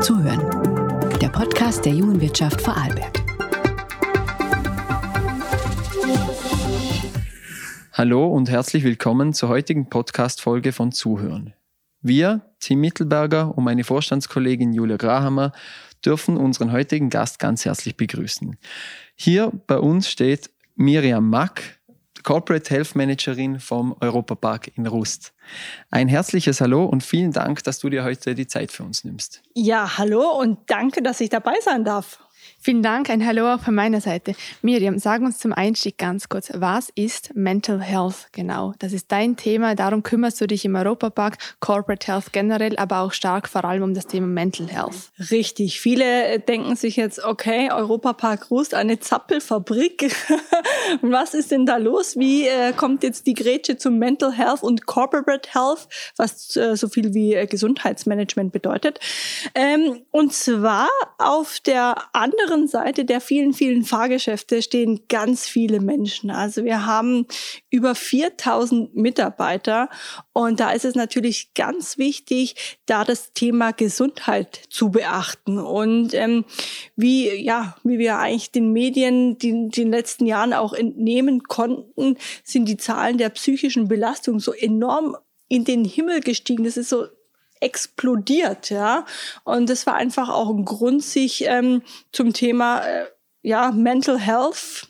Zuhören. Der Podcast der Jungen Wirtschaft Vorarlberg. Hallo und herzlich willkommen zur heutigen Podcast-Folge von Zuhören. Wir, Tim Mittelberger und meine Vorstandskollegin Julia Grahammer, dürfen unseren heutigen Gast ganz herzlich begrüßen. Hier bei uns steht Miriam Mack, Corporate Health Managerin vom Europapark in Rust. Ein herzliches Hallo und vielen Dank, dass du dir heute die Zeit für uns nimmst. Ja, hallo und danke, dass ich dabei sein darf. Vielen Dank, ein Hallo auch von meiner Seite. Miriam, sag uns zum Einstieg ganz kurz, was ist Mental Health genau? Das ist dein Thema, darum kümmerst du dich im Europapark, Corporate Health generell, aber auch stark vor allem um das Thema Mental Health. Richtig, viele äh, denken sich jetzt, okay, Europapark Rust, eine Zappelfabrik. was ist denn da los? Wie äh, kommt jetzt die Grätsche zum Mental Health und Corporate Health, was äh, so viel wie Gesundheitsmanagement bedeutet? Ähm, und zwar auf der anderen anderen Seite der vielen, vielen Fahrgeschäfte stehen ganz viele Menschen. Also wir haben über 4000 Mitarbeiter und da ist es natürlich ganz wichtig, da das Thema Gesundheit zu beachten. Und ähm, wie, ja, wie wir eigentlich den Medien die, den letzten Jahren auch entnehmen konnten, sind die Zahlen der psychischen Belastung so enorm in den Himmel gestiegen. Das ist so explodiert, ja. Und das war einfach auch ein Grund, sich ähm, zum Thema äh, ja Mental Health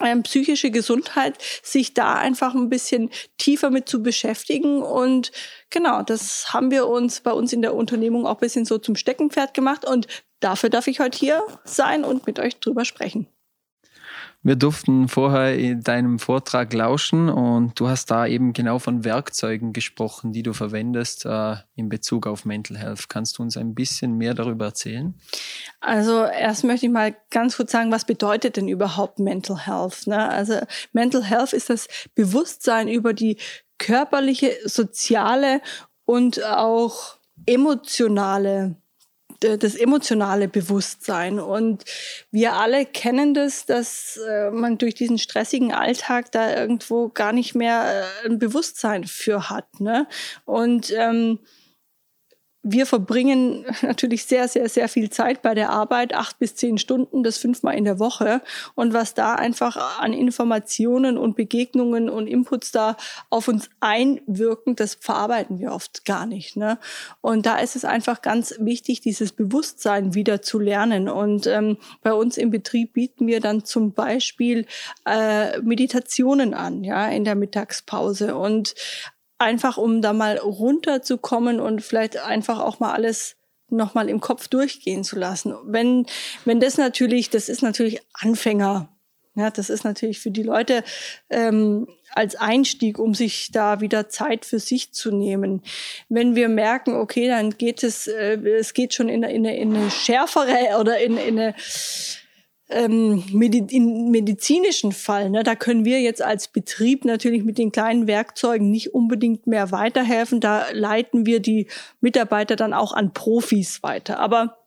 ähm, psychische Gesundheit, sich da einfach ein bisschen tiefer mit zu beschäftigen. Und genau, das haben wir uns bei uns in der Unternehmung auch ein bisschen so zum Steckenpferd gemacht. Und dafür darf ich heute hier sein und mit euch drüber sprechen. Wir durften vorher in deinem Vortrag lauschen und du hast da eben genau von Werkzeugen gesprochen, die du verwendest äh, in Bezug auf Mental Health. Kannst du uns ein bisschen mehr darüber erzählen? Also erst möchte ich mal ganz kurz sagen, was bedeutet denn überhaupt Mental Health? Ne? Also Mental Health ist das Bewusstsein über die körperliche, soziale und auch emotionale das emotionale Bewusstsein. Und wir alle kennen das, dass äh, man durch diesen stressigen Alltag da irgendwo gar nicht mehr äh, ein Bewusstsein für hat. Ne? Und ähm, wir verbringen natürlich sehr, sehr, sehr viel Zeit bei der Arbeit, acht bis zehn Stunden, das fünfmal in der Woche. Und was da einfach an Informationen und Begegnungen und Inputs da auf uns einwirken, das verarbeiten wir oft gar nicht. Ne? Und da ist es einfach ganz wichtig, dieses Bewusstsein wieder zu lernen. Und ähm, bei uns im Betrieb bieten wir dann zum Beispiel äh, Meditationen an, ja, in der Mittagspause. Und einfach um da mal runterzukommen und vielleicht einfach auch mal alles nochmal im Kopf durchgehen zu lassen. Wenn, wenn das natürlich, das ist natürlich Anfänger. Ja, das ist natürlich für die Leute ähm, als Einstieg, um sich da wieder Zeit für sich zu nehmen. Wenn wir merken, okay, dann geht es, äh, es geht schon in, in, in eine schärfere oder in, in eine ähm, im medizinischen Fall, ne, da können wir jetzt als Betrieb natürlich mit den kleinen Werkzeugen nicht unbedingt mehr weiterhelfen. Da leiten wir die Mitarbeiter dann auch an Profis weiter. Aber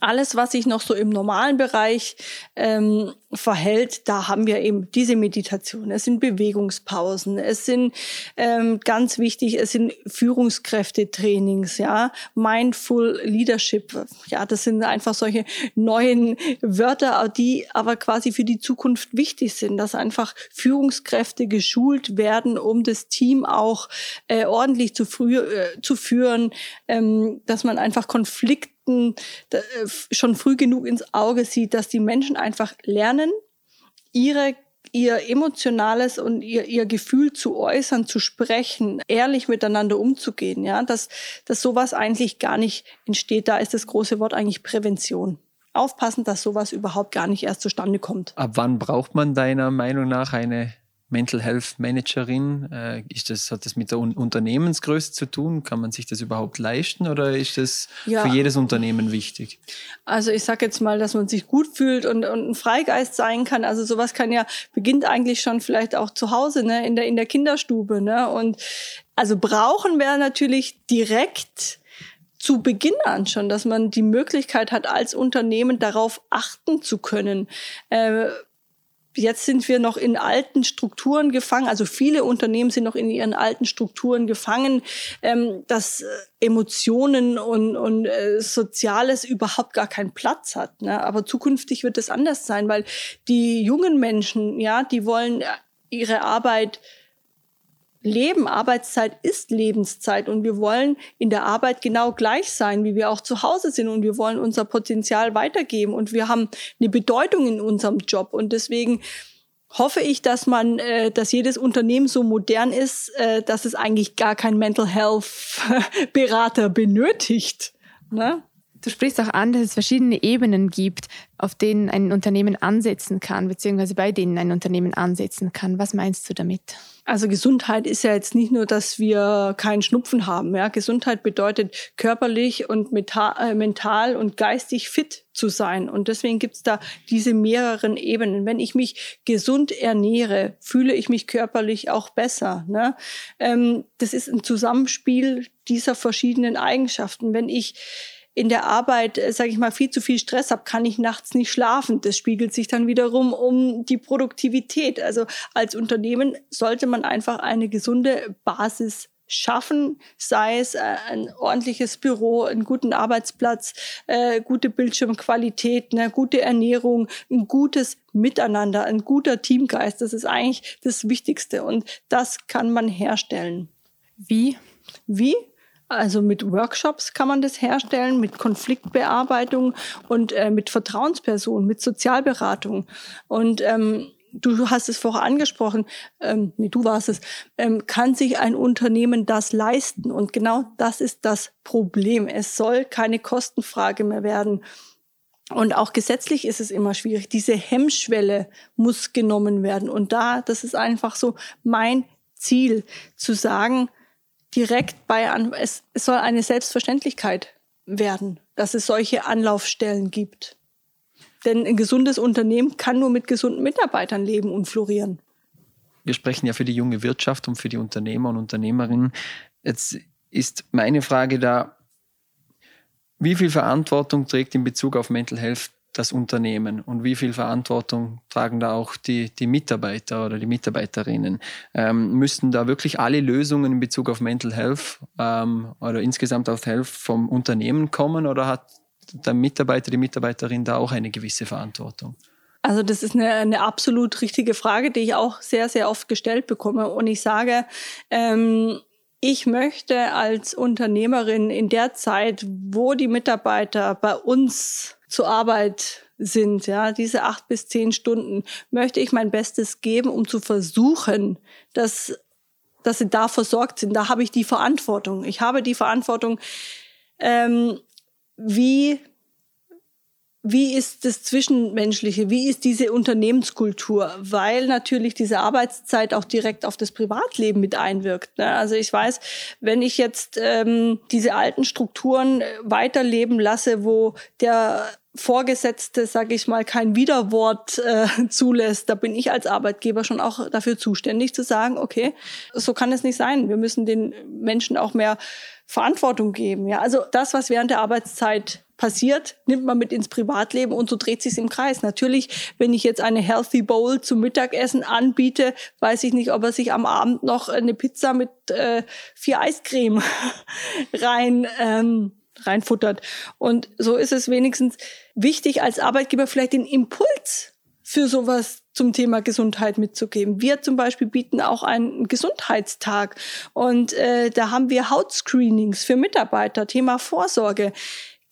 alles, was sich noch so im normalen Bereich ähm, verhält, da haben wir eben diese Meditation. Es sind Bewegungspausen, es sind ähm, ganz wichtig, es sind Führungskräftetrainings, ja, Mindful Leadership. Ja, das sind einfach solche neuen Wörter, die aber quasi für die Zukunft wichtig sind, dass einfach Führungskräfte geschult werden, um das Team auch äh, ordentlich zu, früh, äh, zu führen, ähm, dass man einfach Konflikte äh, schon früh genug ins Auge sieht, dass die Menschen einfach lernen, ihre ihr emotionales und ihr, ihr Gefühl zu äußern, zu sprechen, ehrlich miteinander umzugehen, ja, dass, dass sowas eigentlich gar nicht entsteht. Da ist das große Wort eigentlich Prävention. Aufpassen, dass sowas überhaupt gar nicht erst zustande kommt. Ab wann braucht man deiner Meinung nach eine Mental Health Managerin? Äh, ist das, hat das mit der Unternehmensgröße zu tun? Kann man sich das überhaupt leisten oder ist das ja. für jedes Unternehmen wichtig? Also ich sage jetzt mal, dass man sich gut fühlt und, und ein Freigeist sein kann. Also sowas kann ja, beginnt eigentlich schon vielleicht auch zu Hause, ne, in der, in der Kinderstube. Ne? Und also brauchen wir natürlich direkt zu Beginn an schon, dass man die Möglichkeit hat, als Unternehmen darauf achten zu können. Äh, Jetzt sind wir noch in alten Strukturen gefangen, also viele Unternehmen sind noch in ihren alten Strukturen gefangen, ähm, dass äh, Emotionen und, und äh, Soziales überhaupt gar keinen Platz hat. Ne? Aber zukünftig wird es anders sein, weil die jungen Menschen, ja, die wollen äh, ihre Arbeit leben. Arbeitszeit ist Lebenszeit und wir wollen in der Arbeit genau gleich sein, wie wir auch zu Hause sind und wir wollen unser Potenzial weitergeben und wir haben eine Bedeutung in unserem Job und deswegen hoffe ich, dass man, äh, dass jedes Unternehmen so modern ist, äh, dass es eigentlich gar keinen Mental Health Berater benötigt. Ne? Du sprichst auch an, dass es verschiedene Ebenen gibt, auf denen ein Unternehmen ansetzen kann, beziehungsweise bei denen ein Unternehmen ansetzen kann. Was meinst du damit? Also Gesundheit ist ja jetzt nicht nur, dass wir keinen Schnupfen haben. Ja? Gesundheit bedeutet körperlich und äh, mental und geistig fit zu sein. Und deswegen gibt's da diese mehreren Ebenen. Wenn ich mich gesund ernähre, fühle ich mich körperlich auch besser. Ne? Ähm, das ist ein Zusammenspiel dieser verschiedenen Eigenschaften. Wenn ich in der Arbeit, äh, sage ich mal, viel zu viel Stress habe, kann ich nachts nicht schlafen. Das spiegelt sich dann wiederum um die Produktivität. Also als Unternehmen sollte man einfach eine gesunde Basis schaffen, sei es äh, ein ordentliches Büro, einen guten Arbeitsplatz, äh, gute Bildschirmqualität, eine gute Ernährung, ein gutes Miteinander, ein guter Teamgeist. Das ist eigentlich das Wichtigste und das kann man herstellen. Wie? Wie? Also mit Workshops kann man das herstellen, mit Konfliktbearbeitung und äh, mit Vertrauenspersonen, mit Sozialberatung. Und ähm, du hast es vorher angesprochen, ähm, nee, du warst es, ähm, kann sich ein Unternehmen das leisten? Und genau das ist das Problem. Es soll keine Kostenfrage mehr werden. Und auch gesetzlich ist es immer schwierig. Diese Hemmschwelle muss genommen werden. Und da, das ist einfach so mein Ziel, zu sagen, direkt bei an, es, es soll eine Selbstverständlichkeit werden, dass es solche Anlaufstellen gibt. Denn ein gesundes Unternehmen kann nur mit gesunden Mitarbeitern leben und florieren. Wir sprechen ja für die junge Wirtschaft und für die Unternehmer und Unternehmerinnen. Jetzt ist meine Frage da, wie viel Verantwortung trägt in Bezug auf Mental Health das Unternehmen und wie viel Verantwortung tragen da auch die, die Mitarbeiter oder die Mitarbeiterinnen? Ähm, müssten da wirklich alle Lösungen in Bezug auf Mental Health ähm, oder insgesamt auf Health vom Unternehmen kommen oder hat der Mitarbeiter, die Mitarbeiterin da auch eine gewisse Verantwortung? Also das ist eine, eine absolut richtige Frage, die ich auch sehr, sehr oft gestellt bekomme. Und ich sage, ähm, ich möchte als Unternehmerin in der Zeit, wo die Mitarbeiter bei uns zur Arbeit sind, ja, diese acht bis zehn Stunden, möchte ich mein Bestes geben, um zu versuchen, dass, dass sie da versorgt sind. Da habe ich die Verantwortung. Ich habe die Verantwortung, ähm, wie wie ist das Zwischenmenschliche? Wie ist diese Unternehmenskultur? Weil natürlich diese Arbeitszeit auch direkt auf das Privatleben mit einwirkt. Ne? Also ich weiß, wenn ich jetzt ähm, diese alten Strukturen weiterleben lasse, wo der Vorgesetzte, sage ich mal, kein Widerwort äh, zulässt, da bin ich als Arbeitgeber schon auch dafür zuständig zu sagen, okay, so kann es nicht sein. Wir müssen den Menschen auch mehr Verantwortung geben. Ja, also das, was während der Arbeitszeit passiert, nimmt man mit ins Privatleben und so dreht sich im Kreis. Natürlich, wenn ich jetzt eine Healthy Bowl zum Mittagessen anbiete, weiß ich nicht, ob er sich am Abend noch eine Pizza mit äh, vier Eiscreme rein ähm, reinfuttert. Und so ist es wenigstens wichtig, als Arbeitgeber vielleicht den Impuls für sowas zum Thema Gesundheit mitzugeben. Wir zum Beispiel bieten auch einen Gesundheitstag und äh, da haben wir Hautscreenings für Mitarbeiter, Thema Vorsorge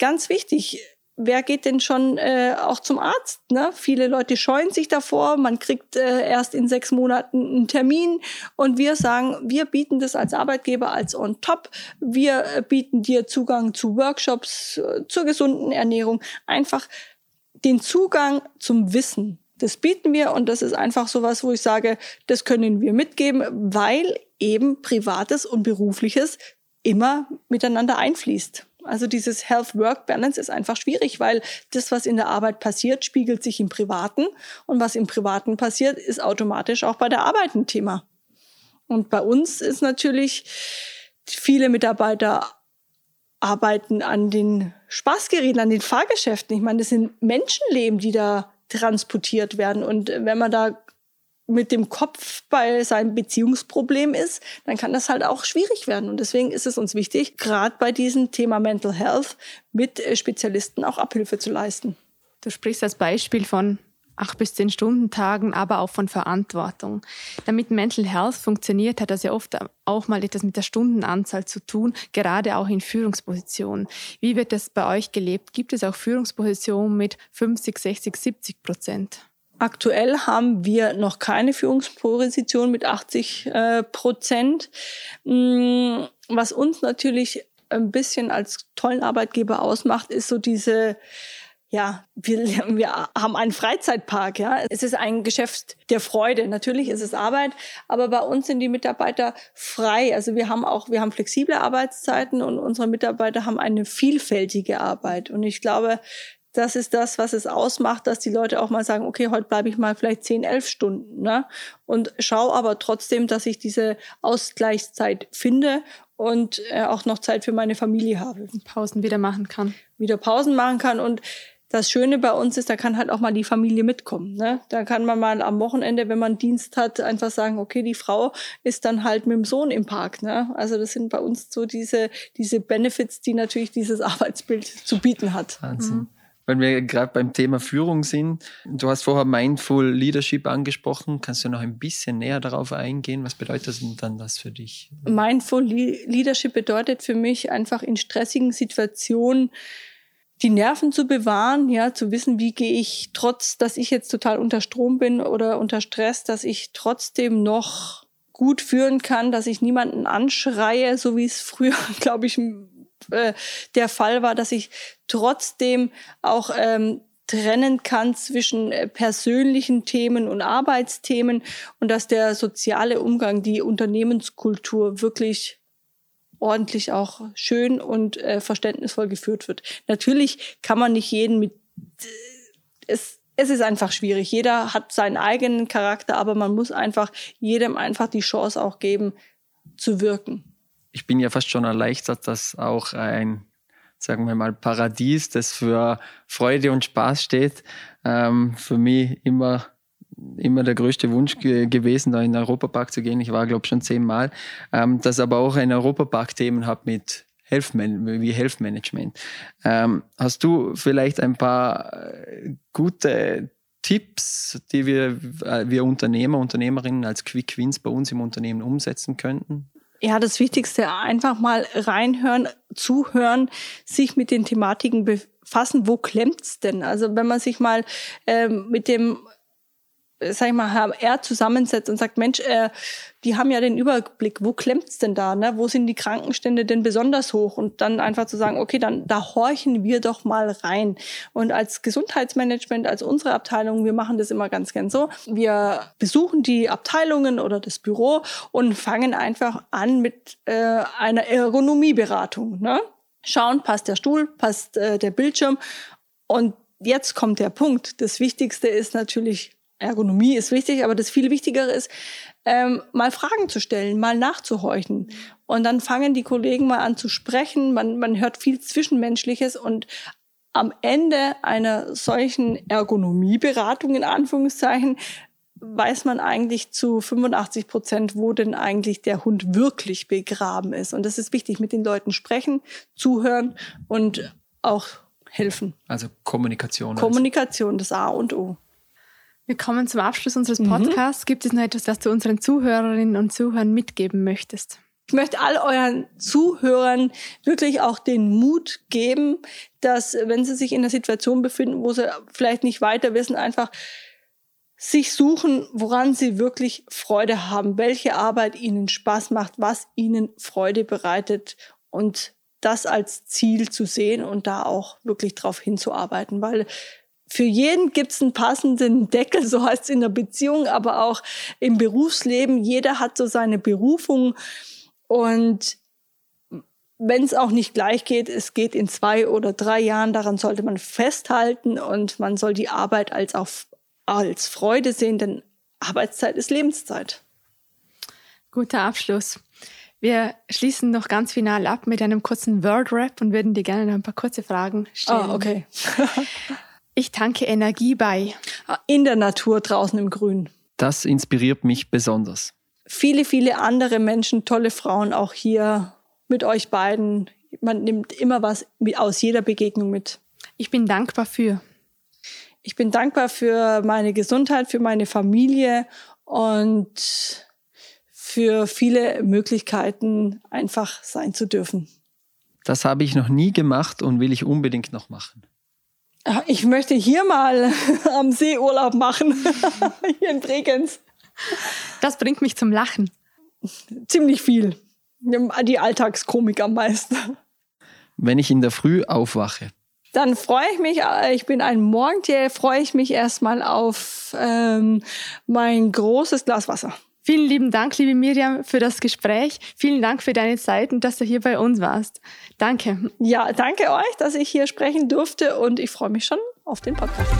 ganz wichtig. Wer geht denn schon äh, auch zum Arzt? Ne? Viele Leute scheuen sich davor. Man kriegt äh, erst in sechs Monaten einen Termin und wir sagen, wir bieten das als Arbeitgeber als on top. Wir äh, bieten dir Zugang zu Workshops, äh, zur gesunden Ernährung, einfach den Zugang zum Wissen. Das bieten wir und das ist einfach sowas, wo ich sage, das können wir mitgeben, weil eben Privates und Berufliches immer miteinander einfließt. Also dieses Health-Work-Balance ist einfach schwierig, weil das, was in der Arbeit passiert, spiegelt sich im Privaten und was im Privaten passiert, ist automatisch auch bei der Arbeit ein Thema. Und bei uns ist natürlich, viele Mitarbeiter arbeiten an den Spaßgeräten, an den Fahrgeschäften. Ich meine, das sind Menschenleben, die da transportiert werden. Und wenn man da mit dem Kopf bei seinem Beziehungsproblem ist, dann kann das halt auch schwierig werden. Und deswegen ist es uns wichtig, gerade bei diesem Thema Mental Health mit äh, Spezialisten auch Abhilfe zu leisten. Du sprichst als Beispiel von acht bis zehn Stunden Tagen, aber auch von Verantwortung. Damit Mental Health funktioniert, hat das ja oft auch mal etwas mit der Stundenanzahl zu tun, gerade auch in Führungspositionen. Wie wird das bei euch gelebt? Gibt es auch Führungspositionen mit 50, 60, 70 Prozent? Aktuell haben wir noch keine Führungsposition mit 80 äh, Prozent. Mm, was uns natürlich ein bisschen als tollen Arbeitgeber ausmacht, ist so diese ja, wir, wir haben einen Freizeitpark, ja. Es ist ein Geschäft der Freude. Natürlich ist es Arbeit, aber bei uns sind die Mitarbeiter frei. Also wir haben auch, wir haben flexible Arbeitszeiten und unsere Mitarbeiter haben eine vielfältige Arbeit. Und ich glaube, das ist das, was es ausmacht, dass die Leute auch mal sagen, okay, heute bleibe ich mal vielleicht zehn, elf Stunden, ne? Und schau aber trotzdem, dass ich diese Ausgleichszeit finde und äh, auch noch Zeit für meine Familie habe. Pausen wieder machen kann. Wieder Pausen machen kann und das Schöne bei uns ist, da kann halt auch mal die Familie mitkommen. Ne? Da kann man mal am Wochenende, wenn man Dienst hat, einfach sagen, okay, die Frau ist dann halt mit dem Sohn im Park. Ne? Also das sind bei uns so diese, diese Benefits, die natürlich dieses Arbeitsbild zu bieten hat. Wahnsinn. Mhm. Wenn wir gerade beim Thema Führung sind, du hast vorher Mindful Leadership angesprochen. Kannst du noch ein bisschen näher darauf eingehen? Was bedeutet dann das für dich? Mindful Leadership bedeutet für mich einfach in stressigen Situationen die Nerven zu bewahren, ja, zu wissen, wie gehe ich, trotz, dass ich jetzt total unter Strom bin oder unter Stress, dass ich trotzdem noch gut führen kann, dass ich niemanden anschreie, so wie es früher, glaube ich, äh, der Fall war, dass ich trotzdem auch ähm, trennen kann zwischen äh, persönlichen Themen und Arbeitsthemen und dass der soziale Umgang, die Unternehmenskultur wirklich ordentlich auch schön und äh, verständnisvoll geführt wird. Natürlich kann man nicht jeden mit es es ist einfach schwierig. Jeder hat seinen eigenen Charakter, aber man muss einfach jedem einfach die Chance auch geben, zu wirken. Ich bin ja fast schon erleichtert, dass auch ein, sagen wir mal, Paradies, das für Freude und Spaß steht, ähm, für mich immer immer der größte Wunsch ge gewesen, da in den Europapark zu gehen. Ich war, glaube ich, schon zehnmal. Ähm, dass aber auch ein Europapark Themen hat mit Health wie Health Management. Ähm, hast du vielleicht ein paar äh, gute Tipps, die wir, äh, wir Unternehmer, Unternehmerinnen als Quick Wins bei uns im Unternehmen umsetzen könnten? Ja, das Wichtigste, einfach mal reinhören, zuhören, sich mit den Thematiken befassen. Wo klemmt's denn? Also wenn man sich mal ähm, mit dem sag ich mal, HR zusammensetzt und sagt, Mensch, äh, die haben ja den Überblick, wo klemmt's denn da, ne? Wo sind die Krankenstände denn besonders hoch? Und dann einfach zu sagen, okay, dann da horchen wir doch mal rein. Und als Gesundheitsmanagement, als unsere Abteilung, wir machen das immer ganz gern so. Wir besuchen die Abteilungen oder das Büro und fangen einfach an mit äh, einer Ergonomieberatung. Ne? Schauen, passt der Stuhl, passt äh, der Bildschirm. Und jetzt kommt der Punkt. Das Wichtigste ist natürlich Ergonomie ist wichtig, aber das viel Wichtigere ist, ähm, mal Fragen zu stellen, mal nachzuhorchen. Und dann fangen die Kollegen mal an zu sprechen. Man, man hört viel Zwischenmenschliches und am Ende einer solchen Ergonomieberatung in Anführungszeichen weiß man eigentlich zu 85 Prozent, wo denn eigentlich der Hund wirklich begraben ist. Und das ist wichtig, mit den Leuten sprechen, zuhören und auch helfen. Also Kommunikation. Kommunikation, das A und O. Wir kommen zum Abschluss unseres mhm. Podcasts. Mhm. Gibt es noch etwas, das du unseren Zuhörerinnen und Zuhörern mitgeben möchtest? Ich möchte all euren Zuhörern wirklich auch den Mut geben, dass wenn sie sich in einer Situation befinden, wo sie vielleicht nicht weiter wissen, einfach sich suchen, woran sie wirklich Freude haben, welche Arbeit ihnen Spaß macht, was ihnen Freude bereitet und das als Ziel zu sehen und da auch wirklich drauf hinzuarbeiten, weil für jeden gibt's einen passenden Deckel, so heißt es in der Beziehung, aber auch im Berufsleben. Jeder hat so seine Berufung und wenn es auch nicht gleich geht, es geht in zwei oder drei Jahren, daran sollte man festhalten und man soll die Arbeit als, auf, als Freude sehen, denn Arbeitszeit ist Lebenszeit. Guter Abschluss. Wir schließen noch ganz final ab mit einem kurzen Word-Rap und würden dir gerne noch ein paar kurze Fragen stellen. Ah, okay. Ich tanke Energie bei. In der Natur draußen im Grün. Das inspiriert mich besonders. Viele, viele andere Menschen, tolle Frauen auch hier mit euch beiden. Man nimmt immer was aus jeder Begegnung mit. Ich bin dankbar für. Ich bin dankbar für meine Gesundheit, für meine Familie und für viele Möglichkeiten, einfach sein zu dürfen. Das habe ich noch nie gemacht und will ich unbedingt noch machen. Ich möchte hier mal am See Urlaub machen, hier in Bregenz. Das bringt mich zum Lachen. Ziemlich viel. Die Alltagskomik am meisten. Wenn ich in der Früh aufwache. Dann freue ich mich, äh, ich bin ein Morgentier, freue ich mich erstmal auf ähm, mein großes Glas Wasser. Vielen lieben Dank, liebe Miriam, für das Gespräch. Vielen Dank für deine Zeit und dass du hier bei uns warst. Danke. Ja, danke euch, dass ich hier sprechen durfte und ich freue mich schon auf den Podcast.